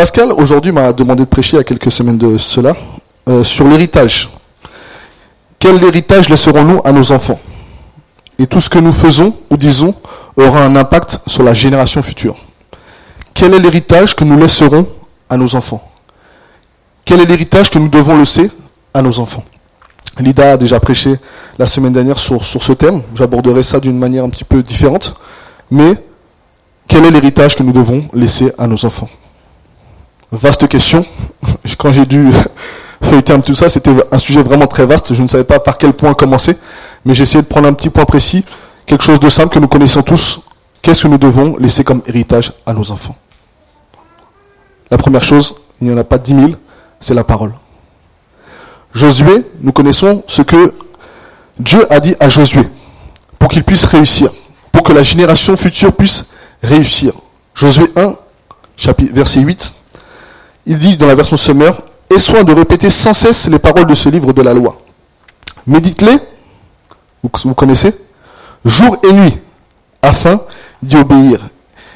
Pascal, aujourd'hui, m'a demandé de prêcher il y a quelques semaines de cela euh, sur l'héritage. Quel héritage laisserons-nous à nos enfants? Et tout ce que nous faisons ou disons aura un impact sur la génération future. Quel est l'héritage que nous laisserons à nos enfants? Quel est l'héritage que nous devons laisser à nos enfants? Lida a déjà prêché la semaine dernière sur, sur ce thème. J'aborderai ça d'une manière un petit peu différente. Mais quel est l'héritage que nous devons laisser à nos enfants? Vaste question. Quand j'ai dû feuilleter un tout ça, c'était un sujet vraiment très vaste. Je ne savais pas par quel point commencer. Mais j'ai essayé de prendre un petit point précis, quelque chose de simple que nous connaissons tous. Qu'est-ce que nous devons laisser comme héritage à nos enfants? La première chose, il n'y en a pas dix mille, c'est la parole. Josué, nous connaissons ce que Dieu a dit à Josué pour qu'il puisse réussir, pour que la génération future puisse réussir. Josué 1, chapitre, verset 8, il dit dans la version Summer, Aie soin de répéter sans cesse les paroles de ce livre de la loi? Médite-les, vous connaissez, jour et nuit, afin d'y obéir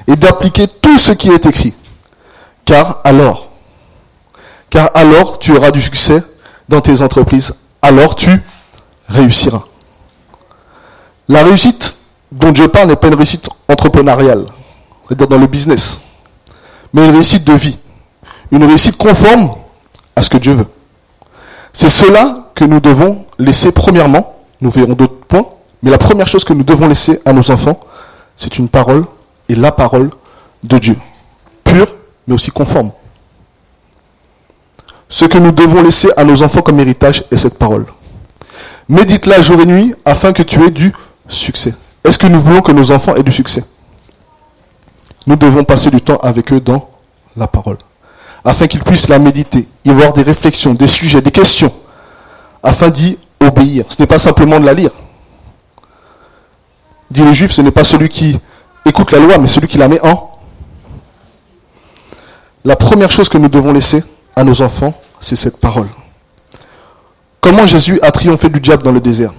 et d'appliquer tout ce qui est écrit. Car alors, car alors tu auras du succès dans tes entreprises, alors tu réussiras. La réussite dont Dieu parle n'est pas une réussite entrepreneuriale, c'est-à-dire dans le business, mais une réussite de vie, une réussite conforme à ce que Dieu veut. C'est cela que nous devons laisser premièrement, nous verrons d'autres points, mais la première chose que nous devons laisser à nos enfants, c'est une parole et la parole de Dieu, pure mais aussi conforme. Ce que nous devons laisser à nos enfants comme héritage est cette parole. Médite-la jour et nuit afin que tu aies du succès. Est-ce que nous voulons que nos enfants aient du succès? Nous devons passer du temps avec eux dans la parole, afin qu'ils puissent la méditer, y voir des réflexions, des sujets, des questions, afin d'y obéir. Ce n'est pas simplement de la lire. Dit le juif, ce n'est pas celui qui écoute la loi, mais celui qui la met en. La première chose que nous devons laisser à nos enfants, c'est cette parole. Comment Jésus a triomphé du diable dans le désert?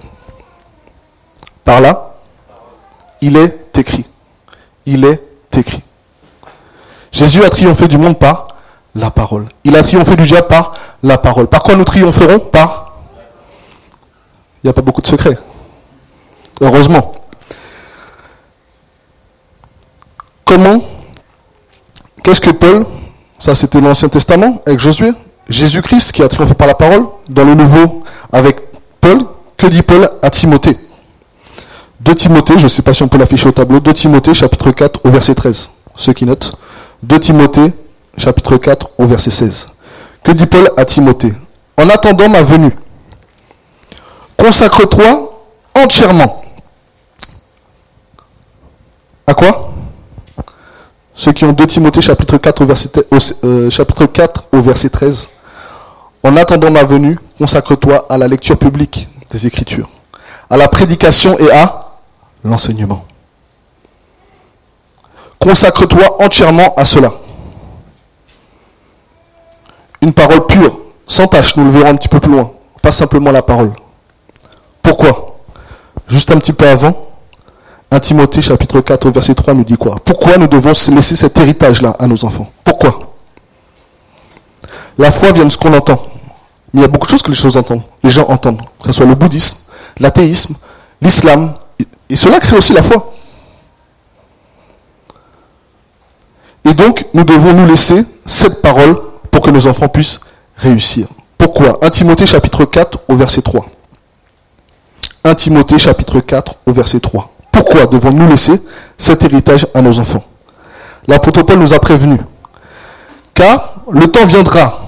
Par là, il est écrit. Il est écrit. Jésus a triomphé du monde par la parole. Il a triomphé du diable par la parole. Par quoi nous triompherons Par... Il n'y a pas beaucoup de secrets. Heureusement. Comment Qu'est-ce que Paul ça, c'était l'Ancien Testament avec Josué. Jésus-Christ qui a triomphé par la parole. Dans le Nouveau, avec Paul. Que dit Paul à Timothée 2 Timothée, je ne sais pas si on peut l'afficher au tableau. 2 Timothée, chapitre 4, au verset 13. Ceux qui notent. 2 Timothée, chapitre 4, au verset 16. Que dit Paul à Timothée? En attendant ma venue, consacre-toi entièrement. À quoi? Ceux qui ont 2 Timothée chapitre 4 au verset, euh, chapitre 4 au verset 13. En attendant ma venue, consacre-toi à la lecture publique des Écritures, à la prédication et à l'enseignement. Consacre-toi entièrement à cela. Une parole pure, sans tâche, nous le verrons un petit peu plus loin, pas simplement la parole. Pourquoi? Juste un petit peu avant, 1 Timothée chapitre 4 verset 3 nous dit quoi? Pourquoi nous devons laisser cet héritage-là à nos enfants? Pourquoi? La foi vient de ce qu'on entend. Mais il y a beaucoup de choses que les choses entendent. Les gens entendent. Que ce soit le bouddhisme, l'athéisme, l'islam. Et cela crée aussi la foi. Et donc, nous devons nous laisser cette parole que nos enfants puissent réussir. Pourquoi? 1 Timothée chapitre 4 au verset 3. 1 Timothée chapitre 4 au verset 3. Pourquoi devons-nous laisser cet héritage à nos enfants? L'apôtre Paul nous a prévenus. Car le temps viendra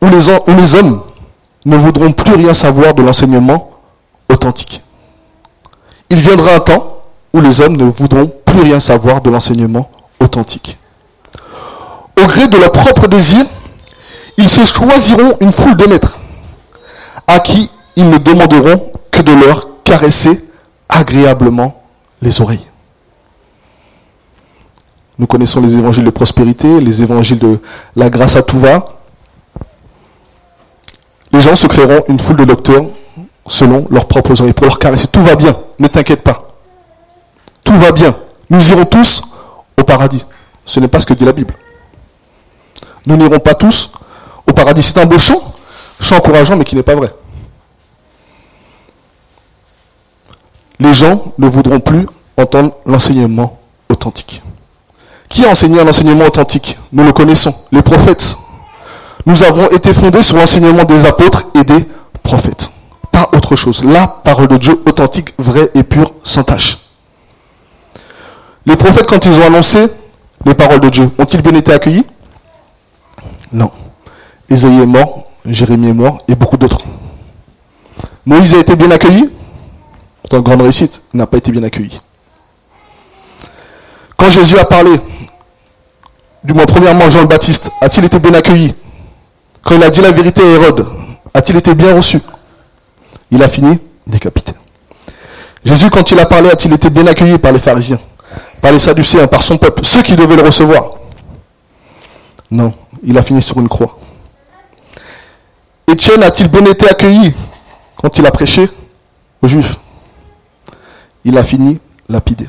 où les, où les hommes ne voudront plus rien savoir de l'enseignement authentique. Il viendra un temps où les hommes ne voudront plus rien savoir de l'enseignement authentique. Au gré de leur propre désir, ils se choisiront une foule de maîtres à qui ils ne demanderont que de leur caresser agréablement les oreilles. Nous connaissons les évangiles de prospérité, les évangiles de la grâce à tout va. Les gens se créeront une foule de docteurs selon leurs propres oreilles pour leur caresser. Tout va bien, ne t'inquiète pas. Tout va bien. Nous irons tous au paradis. Ce n'est pas ce que dit la Bible. Nous n'irons pas tous au paradis. C'est un beau chant, chant encourageant, mais qui n'est pas vrai. Les gens ne voudront plus entendre l'enseignement authentique. Qui a enseigné un enseignement authentique? Nous le connaissons, les prophètes. Nous avons été fondés sur l'enseignement des apôtres et des prophètes. Pas autre chose. La parole de Dieu authentique, vraie et pure, sans tâche. Les prophètes, quand ils ont annoncé les paroles de Dieu, ont-ils bien été accueillis? Non. Isaïe est mort, Jérémie est mort et beaucoup d'autres. Moïse a été bien accueilli une grande réussite, il n'a pas été bien accueilli. Quand Jésus a parlé, du moins premièrement Jean le Baptiste, a-t-il été bien accueilli? Quand il a dit la vérité à Hérode, a-t-il été bien reçu? Il a fini décapité. Jésus, quand il a parlé, a-t-il été bien accueilli par les pharisiens, par les sadducéens, par son peuple, ceux qui devaient le recevoir? Non, il a fini sur une croix. Étienne a-t-il bien été accueilli quand il a prêché aux Juifs? Il a fini lapidé.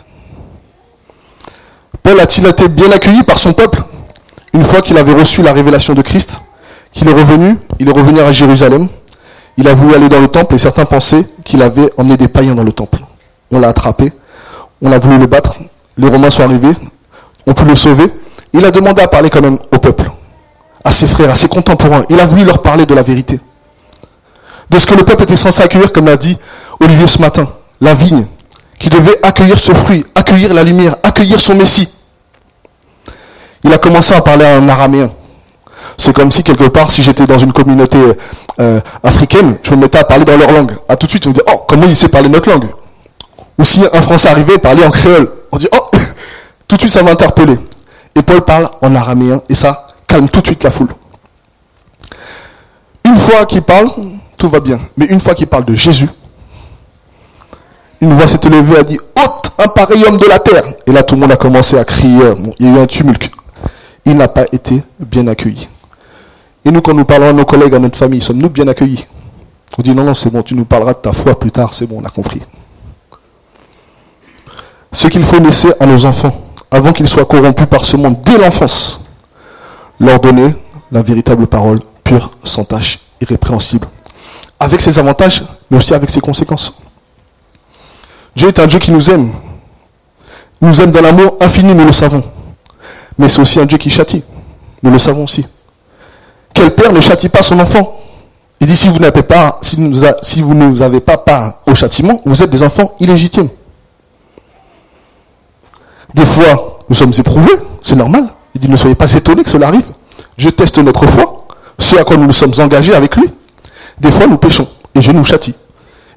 Paul a-t-il été bien accueilli par son peuple? Une fois qu'il avait reçu la révélation de Christ, qu'il est revenu, il est revenu à Jérusalem, il a voulu aller dans le temple et certains pensaient qu'il avait emmené des païens dans le temple. On l'a attrapé, on a voulu le battre, les Romains sont arrivés, ont pu le sauver. Il a demandé à parler quand même au peuple, à ses frères, à ses contemporains. Il a voulu leur parler de la vérité. De ce que le peuple était censé accueillir, comme l'a dit Olivier ce matin, la vigne, qui devait accueillir ce fruit, accueillir la lumière, accueillir son Messie. Il a commencé à parler en araméen. C'est comme si quelque part, si j'étais dans une communauté euh, africaine, je me mettais à parler dans leur langue. À tout de suite, on me dit, oh, comment il sait parler notre langue? Ou si un Français arrivait et parlait en créole, on dit, oh, tout de suite ça m'a interpellé. Et Paul parle en araméen et ça calme tout de suite la foule. Une fois qu'il parle, tout va bien. Mais une fois qu'il parle de Jésus, une voix s'est élevée et a dit, ôte un pareil homme de la terre. Et là, tout le monde a commencé à crier. il y a eu un tumulte il n'a pas été bien accueilli. Et nous, quand nous parlons à nos collègues, à notre famille, sommes-nous bien accueillis? On dit non, non, c'est bon, tu nous parleras de ta foi plus tard, c'est bon, on a compris. Ce qu'il faut laisser à nos enfants, avant qu'ils soient corrompus par ce monde dès l'enfance, leur donner la véritable parole pure, sans tache, irrépréhensible. Avec ses avantages, mais aussi avec ses conséquences. Dieu est un Dieu qui nous aime. Il nous aime dans l'amour infini, nous le savons. Mais c'est aussi un Dieu qui châtie. Nous le savons aussi. Quel père ne châtie pas son enfant? Il dit si vous n'avez pas, si, vous ne avez pas part au châtiment, vous êtes des enfants illégitimes. Des fois, nous sommes éprouvés, c'est normal. Il dit ne soyez pas étonnés que cela arrive. Je teste notre foi, ce à quoi nous nous sommes engagés avec lui. Des fois, nous péchons et je nous châtie.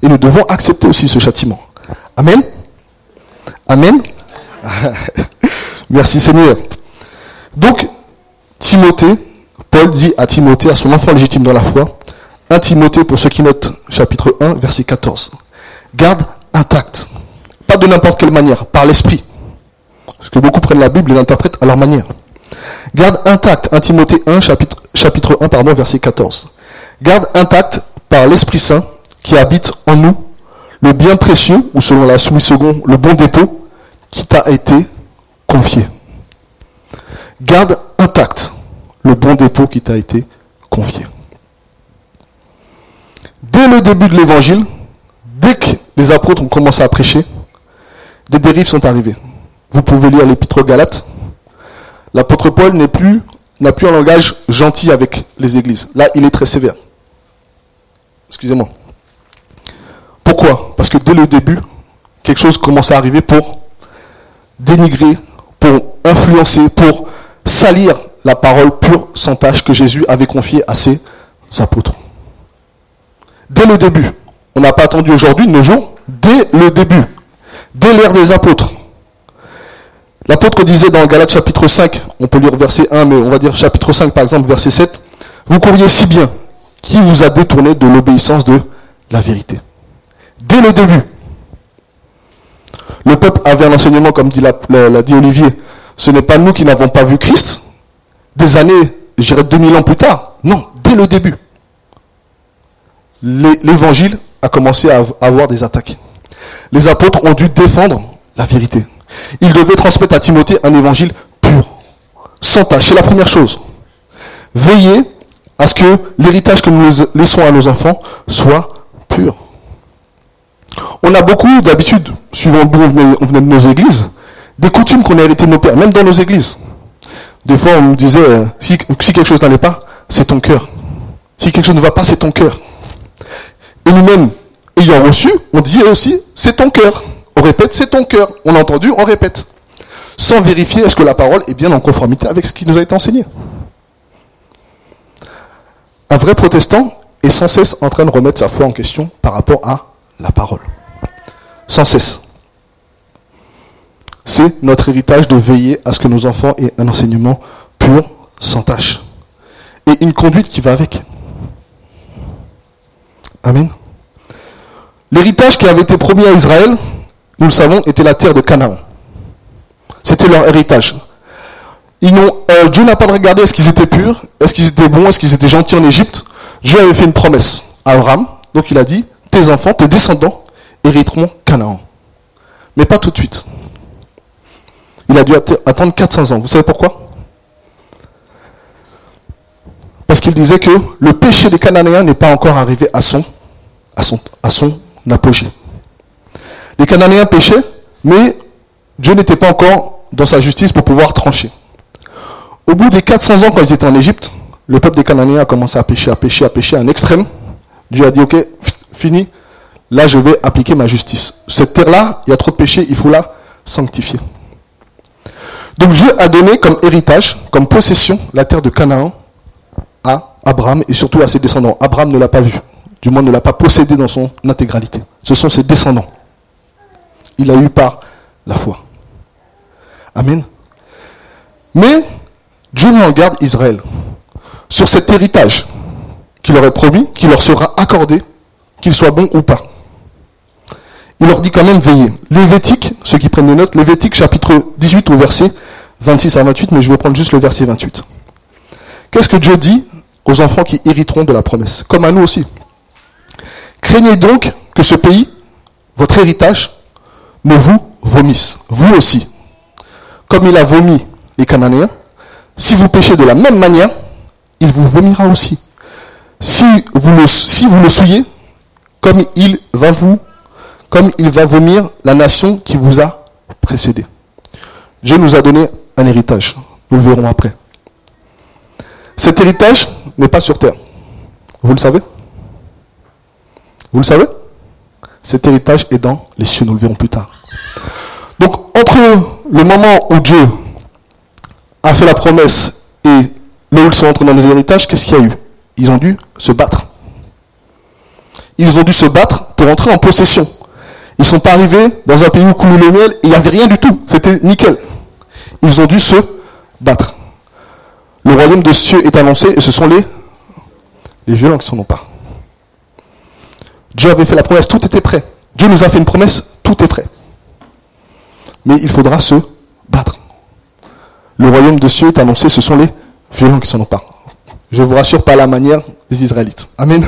Et nous devons accepter aussi ce châtiment. Amen. Amen. Merci Seigneur. Donc, Timothée, Paul dit à Timothée, à son enfant légitime dans la foi, 1 Timothée, pour ceux qui notent, chapitre 1, verset 14. Garde intact. Pas de n'importe quelle manière, par l'esprit. Parce que beaucoup prennent la Bible et l'interprètent à leur manière. Garde intact, 1 Timothée 1, chapitre, chapitre 1, pardon, verset 14. Garde intact par l'Esprit Saint qui habite en nous le bien précieux, ou selon la soumise second, le bon dépôt qui t'a été confié garde intact le bon dépôt qui t'a été confié. Dès le début de l'évangile, dès que les apôtres ont commencé à prêcher, des dérives sont arrivées. Vous pouvez lire l'épître aux Galates. L'apôtre Paul n'a plus un langage gentil avec les églises. Là, il est très sévère. Excusez-moi. Pourquoi? Parce que dès le début, quelque chose commence à arriver pour dénigrer, pour influencer, pour salir la parole pure sans tâche que Jésus avait confiée à ses apôtres. Dès le début. On n'a pas attendu aujourd'hui, nos jours, dès le début. Dès l'ère des apôtres. L'apôtre disait dans Galates chapitre 5, on peut lire verset 1, mais on va dire chapitre 5 par exemple, verset 7, vous courriez si bien, qui vous a détourné de l'obéissance de la vérité? Dès le début. Le peuple avait un enseignement, comme dit l'a dit Olivier, ce n'est pas nous qui n'avons pas vu Christ, des années, je dirais 2000 ans plus tard. Non, dès le début. L'évangile a commencé à avoir des attaques. Les apôtres ont dû défendre la vérité. Ils devaient transmettre à Timothée un évangile pur, sans tâche. C'est la première chose. Veillez à ce que l'héritage que nous laissons à nos enfants soit pur. On a beaucoup d'habitudes, suivant d'où on venait, de nos églises, des coutumes qu'on a héritées de nos pères, même dans nos églises. Des fois, on nous disait, euh, si, quelque chose n'allait pas, c'est ton cœur. Si quelque chose ne va pas, c'est ton cœur. Et nous-mêmes, ayant reçu, on dit aussi, c'est ton cœur. On répète, c'est ton cœur. On a entendu, on répète. Sans vérifier est-ce que la parole est bien en conformité avec ce qui nous a été enseigné. Un vrai protestant est sans cesse en train de remettre sa foi en question par rapport à la parole. Sans cesse. C'est notre héritage de veiller à ce que nos enfants aient un enseignement pur, sans tâche. Et une conduite qui va avec. Amen. L'héritage qui avait été promis à Israël, nous le savons, était la terre de Canaan. C'était leur héritage. Euh, Dieu n'a pas regardé est-ce qu'ils étaient purs, est-ce qu'ils étaient bons, est-ce qu'ils étaient gentils en Égypte. Dieu avait fait une promesse à Abraham. Donc il a dit, tes enfants, tes descendants hériteront Canaan. Mais pas tout de suite. Il a dû attendre 400 ans. Vous savez pourquoi? Parce qu'il disait que le péché des Cananéens n'est pas encore arrivé à son apogée. Les Cananéens péchaient, mais Dieu n'était pas encore dans sa justice pour pouvoir trancher. Au bout des 400 ans, quand ils étaient en Égypte, le peuple des Cananéens a commencé à pécher, à pécher, à pécher à un extrême. Dieu a dit, ok, fini, là je vais appliquer ma justice. Cette terre-là, il y a trop de péchés, il faut la sanctifier. Donc Dieu a donné comme héritage, comme possession, la terre de Canaan à Abraham et surtout à ses descendants. Abraham ne l'a pas vu, du moins ne l'a pas possédé dans son intégralité. Ce sont ses descendants. Il a eu par la foi. Amen. Mais Dieu nous en garde Israël sur cet héritage qu'il leur est promis, qui leur sera accordé, qu'il soit bon ou pas. Il leur dit quand même veiller. Lévitique, ceux qui prennent des notes, Lévitique chapitre 18 au verset 26 à 28, mais je vais prendre juste le verset 28. Qu'est-ce que Dieu dit aux enfants qui hériteront de la promesse? Comme à nous aussi. Craignez donc que ce pays, votre héritage, ne vous vomisse, vous aussi. Comme il a vomi les Cananéens, si vous péchez de la même manière, il vous vomira aussi. Si vous le, si vous le souillez, comme il va vous, comme il va vomir la nation qui vous a précédé. Dieu nous a donné un héritage. Nous le verrons après. Cet héritage n'est pas sur terre. Vous le savez? Vous le savez? Cet héritage est dans les cieux, nous le verrons plus tard. Donc, entre le moment où Dieu a fait la promesse et là où ils sont entrés dans les héritages, qu'est-ce qu'il y a eu? Ils ont dû se battre. Ils ont dû se battre pour entrer en possession. Ils sont pas arrivés dans un pays où coule le miel et il n'y avait rien du tout. C'était nickel. Ils ont dû se battre. Le royaume de cieux est annoncé et ce sont les, les violents qui s'en ont pas. Dieu avait fait la promesse, tout était prêt. Dieu nous a fait une promesse, tout est prêt. Mais il faudra se battre. Le royaume de cieux est annoncé, ce sont les violents qui s'en ont pas. Je vous rassure, pas la manière des Israélites. Amen.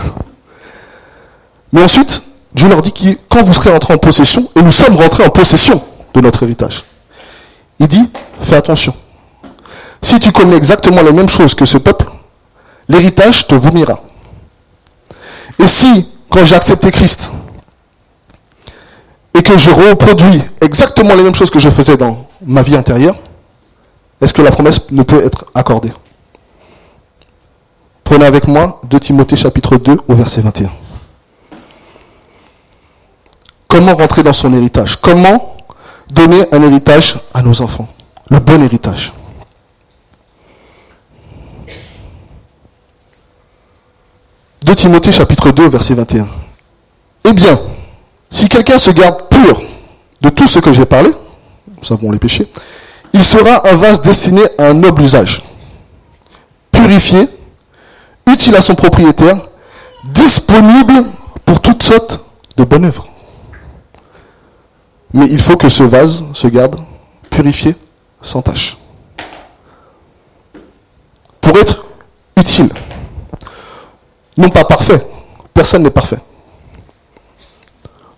Mais ensuite, Dieu leur dit que quand vous serez rentrés en possession, et nous sommes rentrés en possession de notre héritage, il dit, fais attention. Si tu commets exactement les mêmes choses que ce peuple, l'héritage te vomira. Et si, quand j'ai accepté Christ, et que je reproduis exactement les mêmes choses que je faisais dans ma vie antérieure, est-ce que la promesse ne peut être accordée? Prenez avec moi 2 Timothée chapitre 2 au verset 21. Comment rentrer dans son héritage? Comment donner un héritage à nos enfants? Le bon héritage. De Timothée chapitre 2 verset 21. Eh bien, si quelqu'un se garde pur de tout ce que j'ai parlé, nous savons les péchés, il sera un vase destiné à un noble usage, purifié, utile à son propriétaire, disponible pour toutes sortes de bonnes œuvres. Mais il faut que ce vase se garde purifié, sans tache. Pour être utile. Non pas parfait. Personne n'est parfait.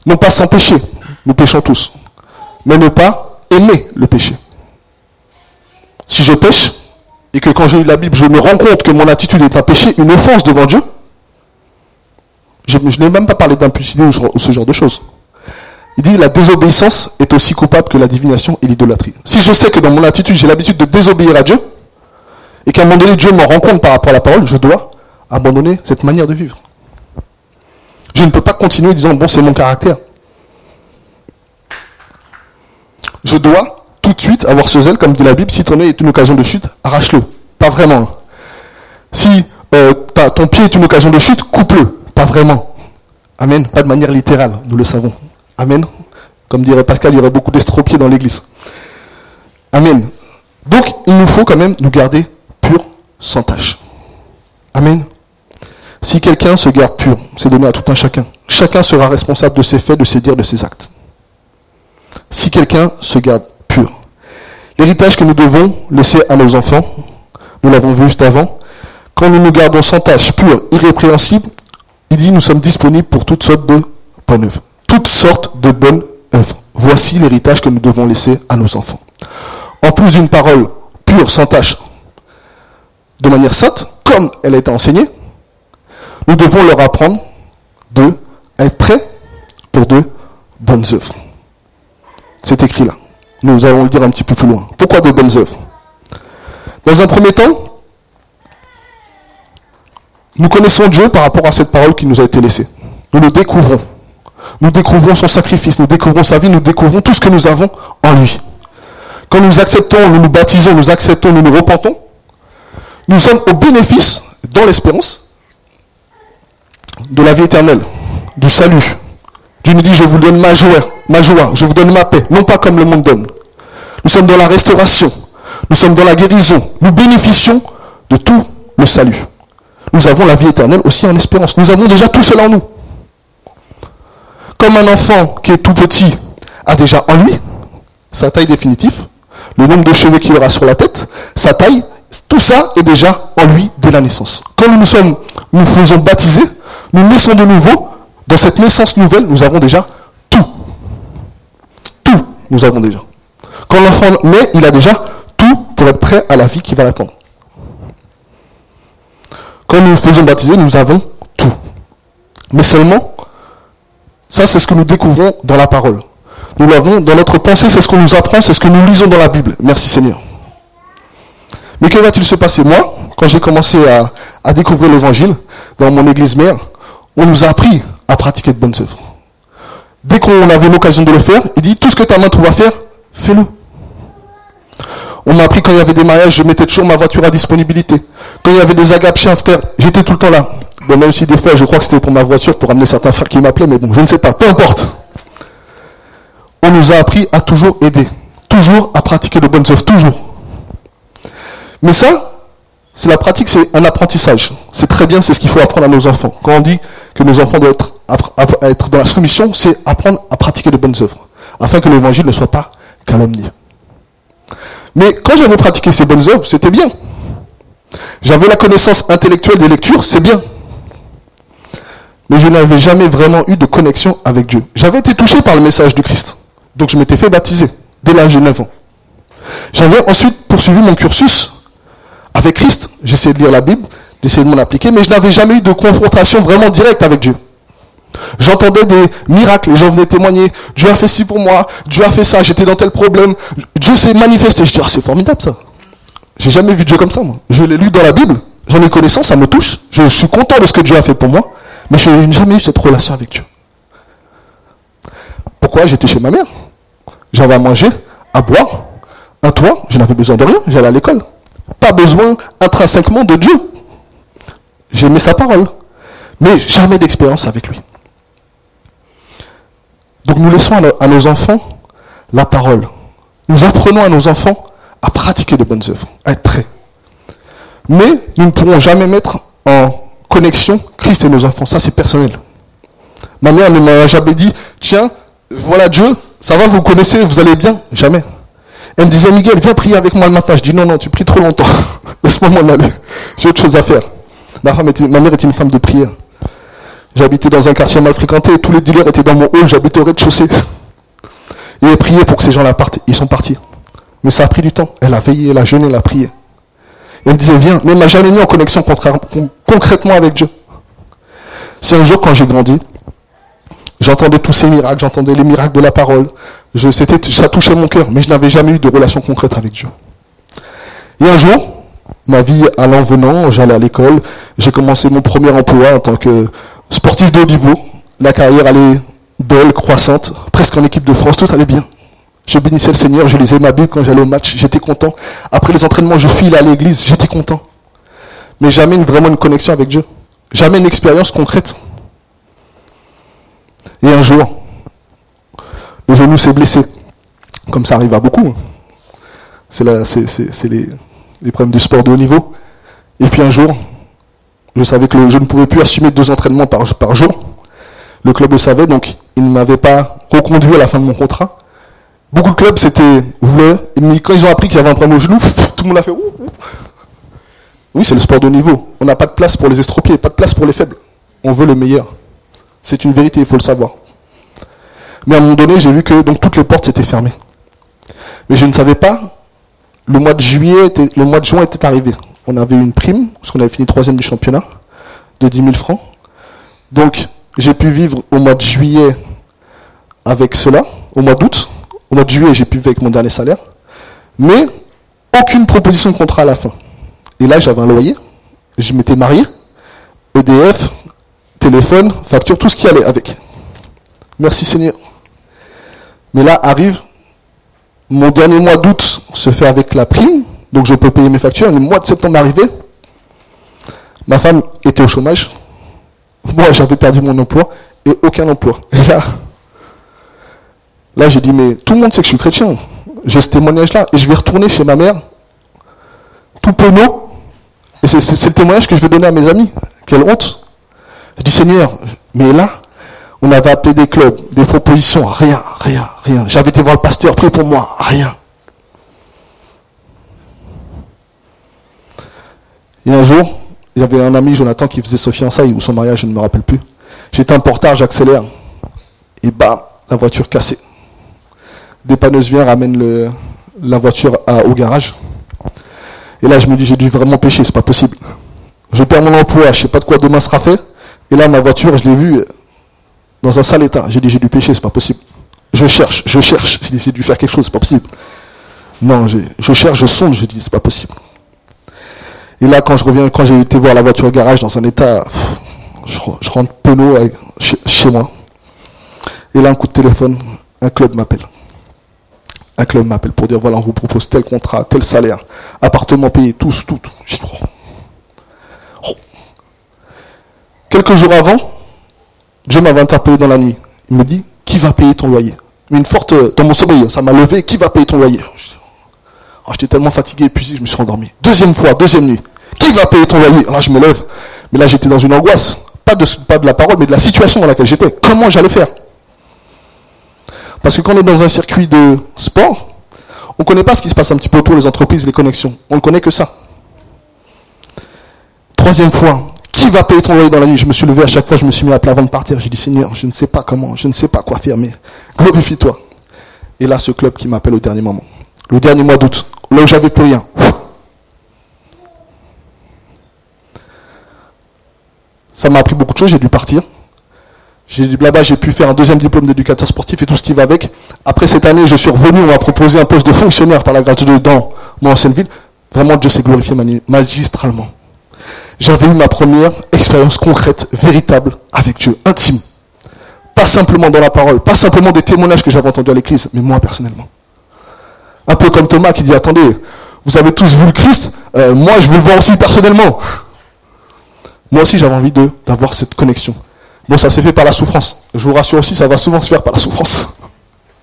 Non pas sans péché. Nous péchons tous. Mais ne pas aimer le péché. Si je pêche, et que quand je lis la Bible, je me rends compte que mon attitude est un péché, une offense devant Dieu, je, n'ai même pas parlé d'impulsité ou ce genre de choses. Il dit la désobéissance est aussi coupable que la divination et l'idolâtrie. Si je sais que dans mon attitude, j'ai l'habitude de désobéir à Dieu, et qu'à un moment donné, Dieu me rend compte par rapport à la parole, je dois abandonner cette manière de vivre. Je ne peux pas continuer disant, bon, c'est mon caractère. Je dois tout de suite avoir ce zèle, comme dit la Bible, si ton œil est une occasion de chute, arrache-le. Pas vraiment. Si euh, ton pied est une occasion de chute, coupe-le. Pas vraiment. Amen. Pas de manière littérale, nous le savons. Amen. Comme dirait Pascal, il y aurait beaucoup d'estropiés dans l'église. Amen. Donc, il nous faut quand même nous garder purs, sans tâche. Amen. Si quelqu'un se garde pur, c'est donné à tout un chacun. Chacun sera responsable de ses faits, de ses dires, de ses actes. Si quelqu'un se garde pur. L'héritage que nous devons laisser à nos enfants, nous l'avons vu juste avant, quand nous nous gardons sans tâche, pure, irrépréhensible, il dit nous sommes disponibles pour toutes sortes de bonnes œuvres. Toutes sortes de bonnes œuvres. Voici l'héritage que nous devons laisser à nos enfants. En plus d'une parole pure, sans tâche, de manière sainte, comme elle a été enseignée, nous devons leur apprendre de être prêts pour de bonnes œuvres. C'est écrit là. Nous allons le dire un petit peu plus loin. Pourquoi de bonnes œuvres? Dans un premier temps, nous connaissons Dieu par rapport à cette parole qui nous a été laissée. Nous le découvrons. Nous découvrons son sacrifice, nous découvrons sa vie, nous découvrons tout ce que nous avons en lui. Quand nous acceptons, nous nous baptisons, nous acceptons, nous nous repentons, nous sommes au bénéfice, dans l'espérance, de la vie éternelle, du salut. Dieu nous dit, je vous donne ma joie, ma joie, je vous donne ma paix, non pas comme le monde donne. Nous sommes dans la restauration, nous sommes dans la guérison, nous bénéficions de tout le salut. Nous avons la vie éternelle aussi en espérance. Nous avons déjà tout cela en nous. Comme un enfant qui est tout petit a déjà en lui sa taille définitive, le nombre de cheveux qu'il aura sur la tête, sa taille, tout ça est déjà en lui dès la naissance. Quand nous nous faisons baptiser, nous naissons de nouveau, dans cette naissance nouvelle, nous avons déjà tout. Tout, nous avons déjà. Quand l'enfant naît, il a déjà tout pour être prêt à la vie qui va l'attendre. Quand nous faisons baptiser, nous avons tout. Mais seulement, ça c'est ce que nous découvrons dans la parole. Nous l'avons dans notre pensée, c'est ce qu'on nous apprend, c'est ce que nous lisons dans la Bible. Merci Seigneur. Mais que va-t-il se passer? Moi, quand j'ai commencé à découvrir l'évangile dans mon église mère, on nous a appris à pratiquer de bonnes œuvres. Dès qu'on avait l'occasion de le faire, il dit tout ce que ta main trouve à faire, fais-le. On m'a appris quand il y avait des mariages, je mettais toujours ma voiture à disponibilité. Quand il y avait des agapes frère, j'étais tout le temps là. Bon, même si des fois, je crois que c'était pour ma voiture, pour amener certains frères qui m'appelaient, mais bon, je ne sais pas, peu importe. On nous a appris à toujours aider, toujours à pratiquer de bonnes œuvres, toujours. Mais ça, c'est la pratique, c'est un apprentissage. C'est très bien, c'est ce qu'il faut apprendre à nos enfants. Quand on dit que nos enfants doivent être, dans la soumission, c'est apprendre à pratiquer de bonnes œuvres, afin que l'évangile ne soit pas calomnié. Mais quand j'avais pratiqué ces bonnes œuvres, c'était bien. J'avais la connaissance intellectuelle des lectures, c'est bien. Mais je n'avais jamais vraiment eu de connexion avec Dieu. J'avais été touché par le message du Christ. Donc je m'étais fait baptiser dès l'âge de 9 ans. J'avais ensuite poursuivi mon cursus avec Christ, j'essayais de lire la Bible, j'essayais de m'en appliquer, mais je n'avais jamais eu de confrontation vraiment directe avec Dieu. J'entendais des miracles, les gens venaient témoigner, Dieu a fait ci pour moi, Dieu a fait ça, j'étais dans tel problème, Dieu s'est manifesté. Je dis, ah, c'est formidable ça. J'ai jamais vu Dieu comme ça, moi. Je l'ai lu dans la Bible, j'en ai connaissance, ça me touche, je suis content de ce que Dieu a fait pour moi, mais je n'ai jamais eu cette relation avec Dieu. Pourquoi? J'étais chez ma mère. J'avais à manger, à boire, un toit, je n'avais besoin de rien, j'allais à l'école. Pas besoin intrinsèquement de Dieu. J'aimais sa parole, mais jamais d'expérience avec lui. Donc nous laissons à nos enfants la parole. Nous apprenons à nos enfants à pratiquer de bonnes œuvres, à être prêts. Mais nous ne pourrons jamais mettre en connexion Christ et nos enfants. Ça, c'est personnel. Ma mère ne m'a jamais dit, tiens, voilà Dieu, ça va, vous connaissez, vous allez bien? Jamais. Elle me disait, Miguel, viens prier avec moi le matin. Je dis, non, non, tu pries trop longtemps. Laisse-moi m'en aller. J'ai autre chose à faire. Ma, femme était, ma mère était une femme de prière. J'habitais dans un quartier mal fréquenté, tous les dealers étaient dans mon hall, j'habitais au rez-de-chaussée. Et elle priait pour que ces gens-là partent. Ils sont partis. Mais ça a pris du temps. Elle a veillé, elle a jeûné, elle a prié. Et il me disait, viens, mais il m'a jamais mis en connexion concrètement avec Dieu. C'est un jour quand j'ai grandi, j'entendais tous ces miracles, j'entendais les miracles de la parole. Je, ça touchait mon cœur, mais je n'avais jamais eu de relation concrète avec Dieu. Et un jour, ma vie allant venant, j'allais à l'école, j'ai commencé mon premier emploi en tant que sportif de haut niveau. La carrière allait belle, croissante, presque en équipe de France, tout allait bien. Je bénissais le Seigneur, je lisais ma Bible quand j'allais au match, j'étais content. Après les entraînements, je filais à l'église, j'étais content. Mais jamais vraiment une connexion avec Dieu. Jamais une expérience concrète. Et un jour, le genou s'est blessé. Comme ça arrive à beaucoup. C'est les, les problèmes du sport de haut niveau. Et puis un jour, je savais que je ne pouvais plus assumer deux entraînements par, jour. Le club le savait, donc il ne m'avait pas reconduit à la fin de mon contrat. Beaucoup de clubs, c'était, mais quand ils ont appris qu'il y avait un problème au genou, tout le monde a fait, oui, c'est le sport de haut niveau. On n'a pas de place pour les estropiés, pas de place pour les faibles. On veut le meilleur. C'est une vérité, il faut le savoir. Mais à un moment donné, j'ai vu que donc toutes les portes s'étaient fermées. Mais je ne savais pas, le mois de juillet, le mois de juin était arrivé. On avait une prime, parce qu'on avait fini troisième du championnat, de 10 000 francs. Donc, j'ai pu vivre au mois de juillet avec cela, au mois d'août. Au mois de juillet, j'ai pu vivre avec mon dernier salaire. Mais aucune proposition de contrat à la fin. Et là, j'avais un loyer. Je m'étais marié. EDF, téléphone, facture, tout ce qui allait avec. Merci Seigneur. Mais là arrive, mon dernier mois d'août se fait avec la prime, donc je peux payer mes factures. Le mois de septembre arrivé, ma femme était au chômage. Moi, j'avais perdu mon emploi et aucun emploi. Et là, là j'ai dit, mais tout le monde sait que je suis chrétien. J'ai ce témoignage-là et je vais retourner chez ma mère, tout penaud. Et c'est le témoignage que je veux donner à mes amis. Quelle honte. Je dis, Seigneur, mais là, on avait appelé des clubs, des propositions, rien, rien, rien. J'avais été voir le pasteur, pris pour moi, rien. Et un jour, il y avait un ami, Jonathan, qui faisait son fiançailles ou son mariage, je ne me rappelle plus. J'étais en portage, j'accélère. Et bam, la voiture cassée. Dépanneuse vient, ramène la voiture au garage. Et là, je me dis, j'ai dû vraiment pécher, c'est pas possible. Je perds mon emploi, je sais pas de quoi demain sera fait. Et là, ma voiture, je l'ai vue dans un sale état. J'ai dit, j'ai dû pécher, c'est pas possible. Je cherche, je cherche. J'ai j'ai dû faire quelque chose, c'est pas possible. Non, je cherche, je sonde, je dis, c'est pas possible. Et là, quand je reviens, quand j'ai été voir la voiture garage dans un état, je, rentre penaud chez, moi. Et là, un coup de téléphone, un club m'appelle. Un club m'appelle pour dire, voilà, on vous propose tel contrat, tel salaire, appartement payé, tout, tout. tout. Quelques jours avant, Dieu m'avait interpellé dans la nuit. Il me dit, qui va payer ton loyer? Une forte, dans mon sommeil, ça m'a levé, qui va payer ton loyer? Oh, J'étais tellement fatigué, épuisé, je me suis endormi. Deuxième fois, deuxième nuit, qui va payer ton loyer? Là, je me lève. Mais là, j'étais dans une angoisse. Pas de, la parole, mais de la situation dans laquelle j'étais. Comment j'allais faire? Parce que quand on est dans un circuit de sport, on ne connaît pas ce qui se passe un petit peu autour des entreprises, les connexions. On ne connaît que ça. Troisième fois, qui va payer ton loyer dans la nuit? Je me suis levé à chaque fois, je me suis mis à plat avant de partir. J'ai dit Seigneur, je ne sais pas comment, je ne sais pas quoi faire, mais glorifie-toi. Et là, ce club qui m'appelle au dernier moment, le dernier mois d'août, là où j'avais plus rien. Ça m'a appris beaucoup de choses, j'ai dû partir. J'ai là-bas, j'ai pu faire un deuxième diplôme d'éducateur sportif et tout ce qui va avec. Après cette année, je suis revenu, on m'a proposé un poste de fonctionnaire par la grâce de Dieu dans mon ancienne ville. Vraiment, Dieu s'est glorifié magistralement j'avais eu ma première expérience concrète, véritable, avec Dieu, intime. Pas simplement dans la parole, pas simplement des témoignages que j'avais entendus à l'église, mais moi personnellement. Un peu comme Thomas qui dit, attendez, vous avez tous vu le Christ, euh, moi je veux le voir aussi personnellement. Moi aussi j'avais envie d'avoir cette connexion. Bon, ça s'est fait par la souffrance. Je vous rassure aussi, ça va souvent se faire par la souffrance.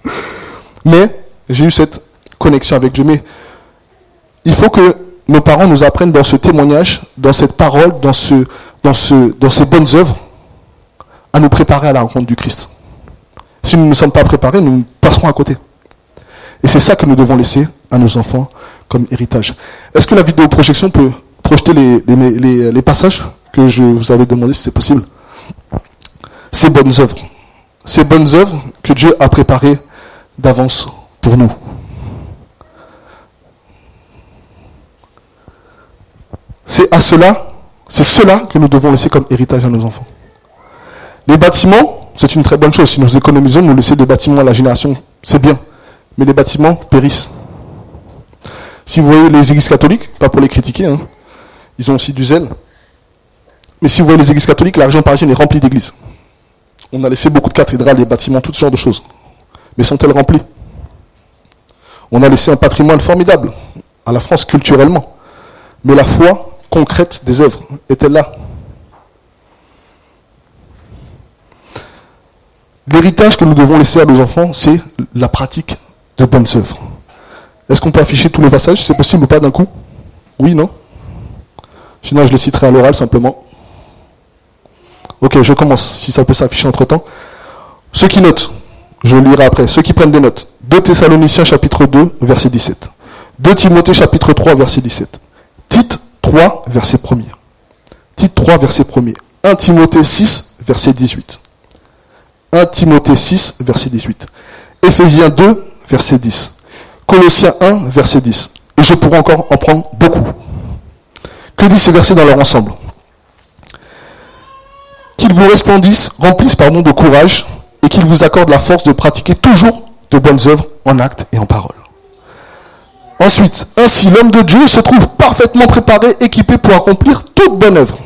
Mais j'ai eu cette connexion avec Dieu. Mais il faut que nos parents nous apprennent dans ce témoignage, dans cette parole, dans, ce, dans, ce, dans ces bonnes œuvres, à nous préparer à la rencontre du Christ. Si nous ne sommes pas préparés, nous passerons à côté. Et c'est ça que nous devons laisser à nos enfants comme héritage. Est-ce que la vidéo projection peut projeter les, les, les passages que je vous avais demandé si c'est possible? Ces bonnes œuvres. Ces bonnes œuvres que Dieu a préparées d'avance pour nous. C'est à cela, c'est cela que nous devons laisser comme héritage à nos enfants. Les bâtiments, c'est une très bonne chose. Si nous économisons, nous laisser des bâtiments à la génération, c'est bien. Mais les bâtiments périssent. Si vous voyez les églises catholiques, pas pour les critiquer, hein, ils ont aussi du zèle. Mais si vous voyez les églises catholiques, la région parisienne est remplie d'églises. On a laissé beaucoup de cathédrales, des bâtiments, tout ce genre de choses. Mais sont-elles remplies? On a laissé un patrimoine formidable à la France culturellement. Mais la foi concrète des œuvres est-elle là L'héritage que nous devons laisser à nos enfants, c'est la pratique de bonnes œuvres. Est-ce qu'on peut afficher tous les passages? C'est possible ou pas d'un coup? Oui, non? Sinon, je les citerai à l'oral simplement. Ok, je commence, si ça peut s'afficher entre temps. Ceux qui notent, je lirai après. Ceux qui prennent des notes. 2 Thessaloniciens chapitre 2, verset 17. 2 Timothée chapitre 3, verset 17. Tite 3, verset 1er. Tite 3, verset 1er. 1 Timothée 6, verset 18. 1 Timothée 6, verset 18. Éphésiens 2, verset 10. Colossiens 1, verset 10. Et je pourrais encore en prendre beaucoup. Que dit ces versets dans leur ensemble? Qu'il vous resplendisse, remplisse pardon, de courage et qu'il vous accorde la force de pratiquer toujours de bonnes œuvres en actes et en paroles. Ensuite, ainsi l'homme de Dieu se trouve parfaitement préparé, équipé pour accomplir toute bonne œuvre.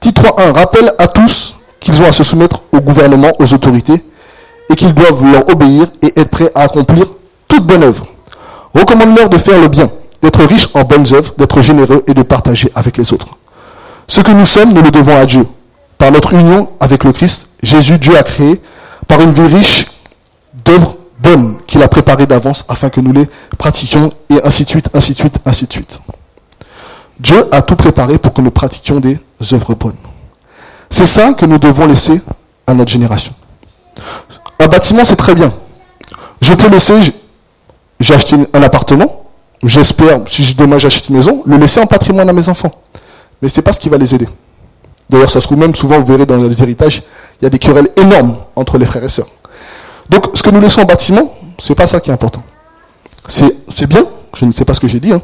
Titre 3.1 rappelle à tous qu'ils ont à se soumettre au gouvernement, aux autorités, et qu'ils doivent leur obéir et être prêts à accomplir toute bonne œuvre. Recommande-leur de faire le bien, d'être riches en bonnes œuvres, d'être généreux et de partager avec les autres. Ce que nous sommes, nous le devons à Dieu. Par notre union avec le Christ, Jésus, Dieu a créé, par une vie riche d'œuvres bonnes qu'il a préparées d'avance afin que nous les pratiquions, et ainsi de suite, ainsi de suite, ainsi de suite. Dieu a tout préparé pour que nous pratiquions des œuvres bonnes. C'est ça que nous devons laisser à notre génération. Un bâtiment, c'est très bien. Je peux laisser, j'ai acheté un appartement, j'espère, si demain j'achète une maison, le laisser en patrimoine à mes enfants. Mais ce n'est pas ce qui va les aider. D'ailleurs, ça se trouve même souvent, vous verrez dans les héritages, il y a des querelles énormes entre les frères et sœurs. Donc, ce que nous laissons en bâtiment, c'est pas ça qui est important. C'est bien, je ne sais pas ce que j'ai dit, hein,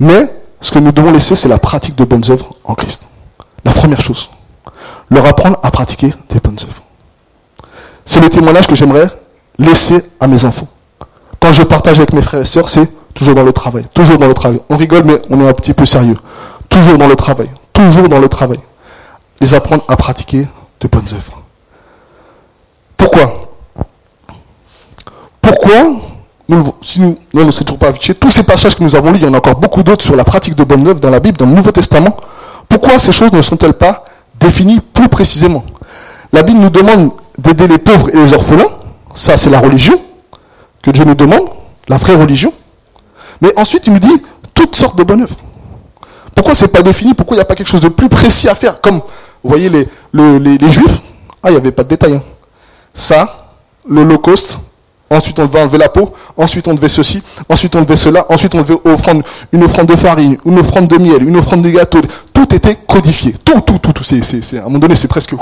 mais ce que nous devons laisser, c'est la pratique de bonnes œuvres en Christ. La première chose. Leur apprendre à pratiquer des bonnes œuvres. C'est le témoignage que j'aimerais laisser à mes enfants. Quand je partage avec mes frères et sœurs, c'est toujours dans le travail. Toujours dans le travail. On rigole, mais on est un petit peu sérieux. Toujours dans le travail. Toujours dans le travail. Les apprendre à pratiquer de bonnes œuvres. Pourquoi? Pourquoi si nous, non, ne toujours pas affiché, tous ces passages que nous avons lus, il y en a encore beaucoup d'autres sur la pratique de bonnes œuvres dans la Bible, dans le Nouveau Testament. Pourquoi ces choses ne sont-elles pas définies plus précisément? La Bible nous demande d'aider les pauvres et les orphelins. Ça, c'est la religion que Dieu nous demande, la vraie religion. Mais ensuite, il nous dit toutes sortes de bonnes œuvres. Pourquoi c'est pas défini? Pourquoi il n'y a pas quelque chose de plus précis à faire? Comme, vous voyez, les, les, Juifs, ah, il n'y avait pas de détails. Hein. Ça, l'Holocauste, ensuite on devait enlever la peau, ensuite on devait ceci, ensuite on devait cela, ensuite on devait offrande, une offrande de farine, une offrande de miel, une offrande de gâteau. Tout était codifié. Tout, tout, tout, tout. À un moment donné, c'est presque...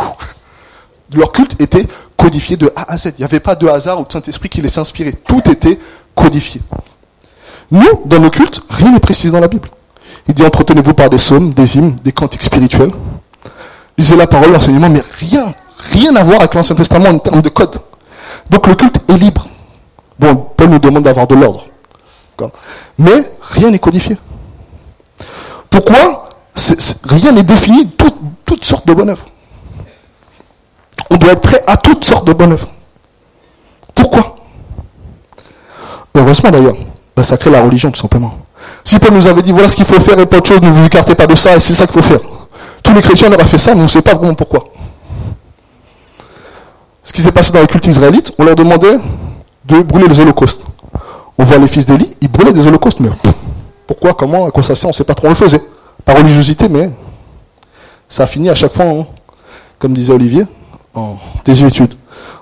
Leur culte était codifié de A à Z. Il n'y avait pas de hasard ou de Saint-Esprit qui les inspirait. Tout était codifié. Nous, dans nos cultes, rien n'est précisé dans la Bible. Il dit entretenez-vous par des psaumes, des hymnes, des cantiques spirituels. Lisez la parole, l'enseignement, mais rien, rien à voir avec l'Ancien Testament en termes de code. Donc le culte est libre. Bon, Paul nous demande d'avoir de l'ordre. Mais rien n'est codifié. Pourquoi Rien n'est défini, toutes sortes de bonnes œuvres. On doit être prêt à toutes sortes de bonnes œuvres. Pourquoi? Heureusement d'ailleurs, ça crée la religion tout simplement. Si Paul nous avait dit voilà ce qu'il faut faire et pas autre chose, ne vous écartez pas de ça et c'est ça qu'il faut faire. Tous les chrétiens auraient fait ça, mais on ne sait pas vraiment pourquoi. Ce qui s'est passé dans le culte israélite, on leur demandait de brûler les holocaustes. On voit les fils d'Élie, ils brûlaient des holocaustes, mais pourquoi, comment, à quoi ça sert, on ne sait pas trop. On le faisait. Par religiosité, mais ça a fini à chaque fois, hein. comme disait Olivier, en désuétude,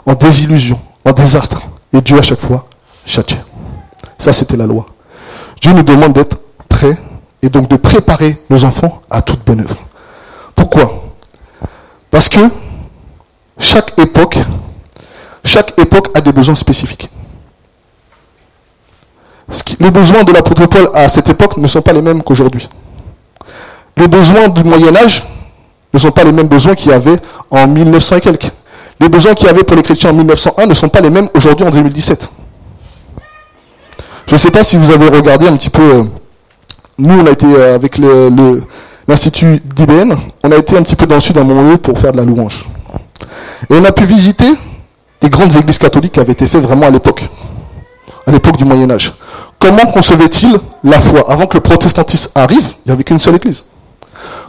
en désillusion, en désastre. Et Dieu à chaque fois châtiait. Ça, c'était la loi. Dieu nous demande d'être prêts et donc de préparer nos enfants à toute bonne œuvre. Pourquoi? Parce que chaque époque, chaque époque a des besoins spécifiques. Les besoins de l'apôtre Paul à cette époque ne sont pas les mêmes qu'aujourd'hui. Les besoins du Moyen Âge ne sont pas les mêmes besoins qu'il y avait en 1900 et quelques. Les besoins qu'il y avait pour les chrétiens en 1901 ne sont pas les mêmes aujourd'hui en 2017. Je ne sais pas si vous avez regardé un petit peu. Euh, nous, on a été euh, avec l'Institut d'IBN, on a été un petit peu dans le sud à Montréal pour faire de la louange. Et on a pu visiter des grandes églises catholiques qui avaient été faites vraiment à l'époque, à l'époque du Moyen Âge. Comment concevait-il la foi Avant que le protestantisme arrive, il n'y avait qu'une seule église.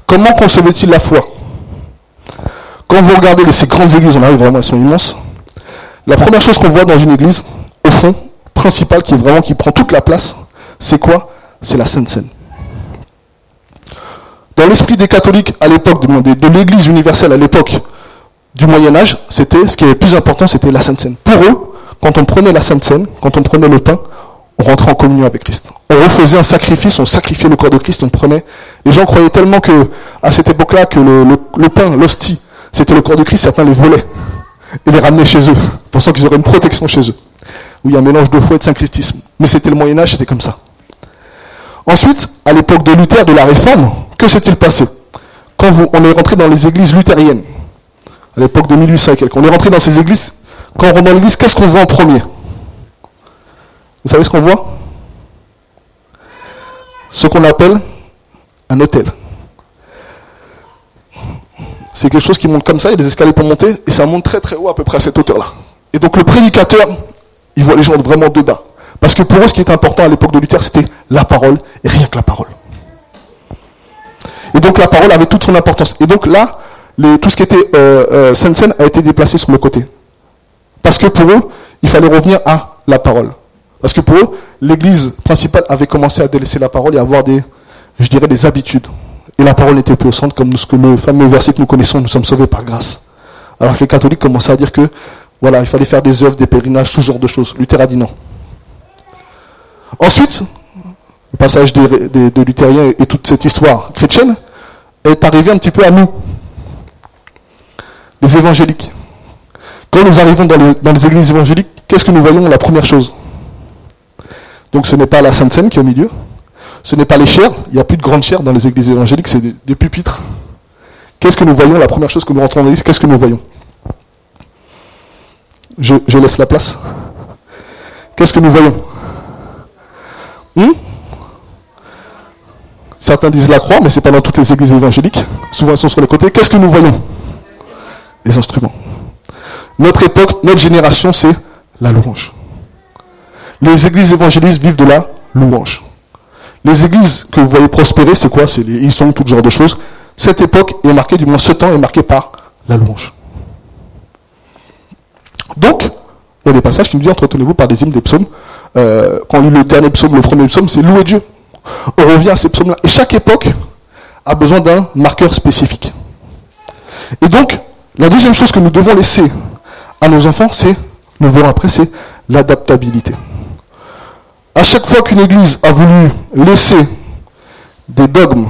Comment concevait-il la foi Quand vous regardez ces grandes églises, on arrive vraiment, elles sont immenses. La première chose qu'on voit dans une église, au fond, principale, qui est vraiment qui prend toute la place, c'est quoi C'est la Sainte Seine. Dans l'esprit des catholiques à l'époque, de, l'Église universelle à l'époque du Moyen Âge, c'était ce qui est le plus important, c'était la Sainte Seine. Pour eux, quand on prenait la Sainte Seine, quand on prenait le pain, on rentrait en communion avec Christ. On refaisait un sacrifice, on sacrifiait le corps de Christ, on prenait. Les gens croyaient tellement que, à cette époque-là, que le, pain, l'hostie, c'était le corps de Christ, certains les volaient et les ramenaient chez eux, pensant qu'ils auraient une protection chez eux. A un mélange de foi et de syncristisme. Mais c'était le Moyen-Âge, c'était comme ça. Ensuite, à l'époque de Luther, de la Réforme, que s'est-il passé? Quand on est rentré dans les églises luthériennes, à l'époque de 1800 et quelques, on est rentré dans ces églises, quand on dans l'église, qu'est-ce qu'on voit en premier? Vous savez ce qu'on voit? Ce qu'on appelle un hôtel. C'est quelque chose qui monte comme ça, il y a des escaliers pour monter, et ça monte très très haut, à peu près à cette hauteur-là. Et donc le prédicateur, il voit les gens vraiment de bas. Parce que pour eux, ce qui est important à l'époque de Luther, c'était la parole, et rien que la parole. Et donc la parole avait toute son importance. Et donc là, tout ce qui était euh, euh, a été déplacé sur le côté. Parce que pour eux, il fallait revenir à la parole. Parce que pour eux, l'église principale avait commencé à délaisser la parole et à avoir des, je dirais, des habitudes. Et la parole n'était plus au centre, comme que le fameux verset que nous connaissons, nous sommes sauvés par grâce. Alors que les catholiques commençaient à dire que, voilà, il fallait faire des œuvres, des pèlerinages, ce genre de choses. Luther a dit non. Ensuite, le passage de Luthériens et toute cette histoire chrétienne est arrivé un petit peu à nous, les évangéliques. Quand nous arrivons dans, les églises évangéliques, qu'est-ce que nous voyons? La première chose. Donc ce n'est pas la Sainte Seine qui est au milieu, ce n'est pas les chairs, il n'y a plus de grandes chairs dans les églises évangéliques, c'est des, pupitres. Qu'est-ce que nous voyons? La première chose que nous rentrons dans l'église, qu'est-ce que nous voyons? Je, laisse la place. Qu'est-ce que nous voyons? Hmm? Certains disent la croix, mais ce n'est pas dans toutes les églises évangéliques. Souvent, elles sont sur le côté. Qu'est-ce que nous voyons? Les instruments. Notre époque, notre génération, c'est la louange. Les églises évangélistes vivent de la louange. Les églises que vous voyez prospérer, c'est quoi? C'est Ils sont tout genre de choses. Cette époque est marquée, du moins ce temps est marqué par la louange. Donc, il y a des passages qui nous disent entretenez-vous par des hymnes des psaumes. Euh, quand on lit le dernier psaume, le premier psaume, c'est louer Dieu. On revient à ces psaumes-là. Et chaque époque a besoin d'un marqueur spécifique. Et donc, la deuxième chose que nous devons laisser à nos enfants, c'est, nous verrons après, c'est l'adaptabilité à chaque fois qu'une église a voulu laisser des dogmes,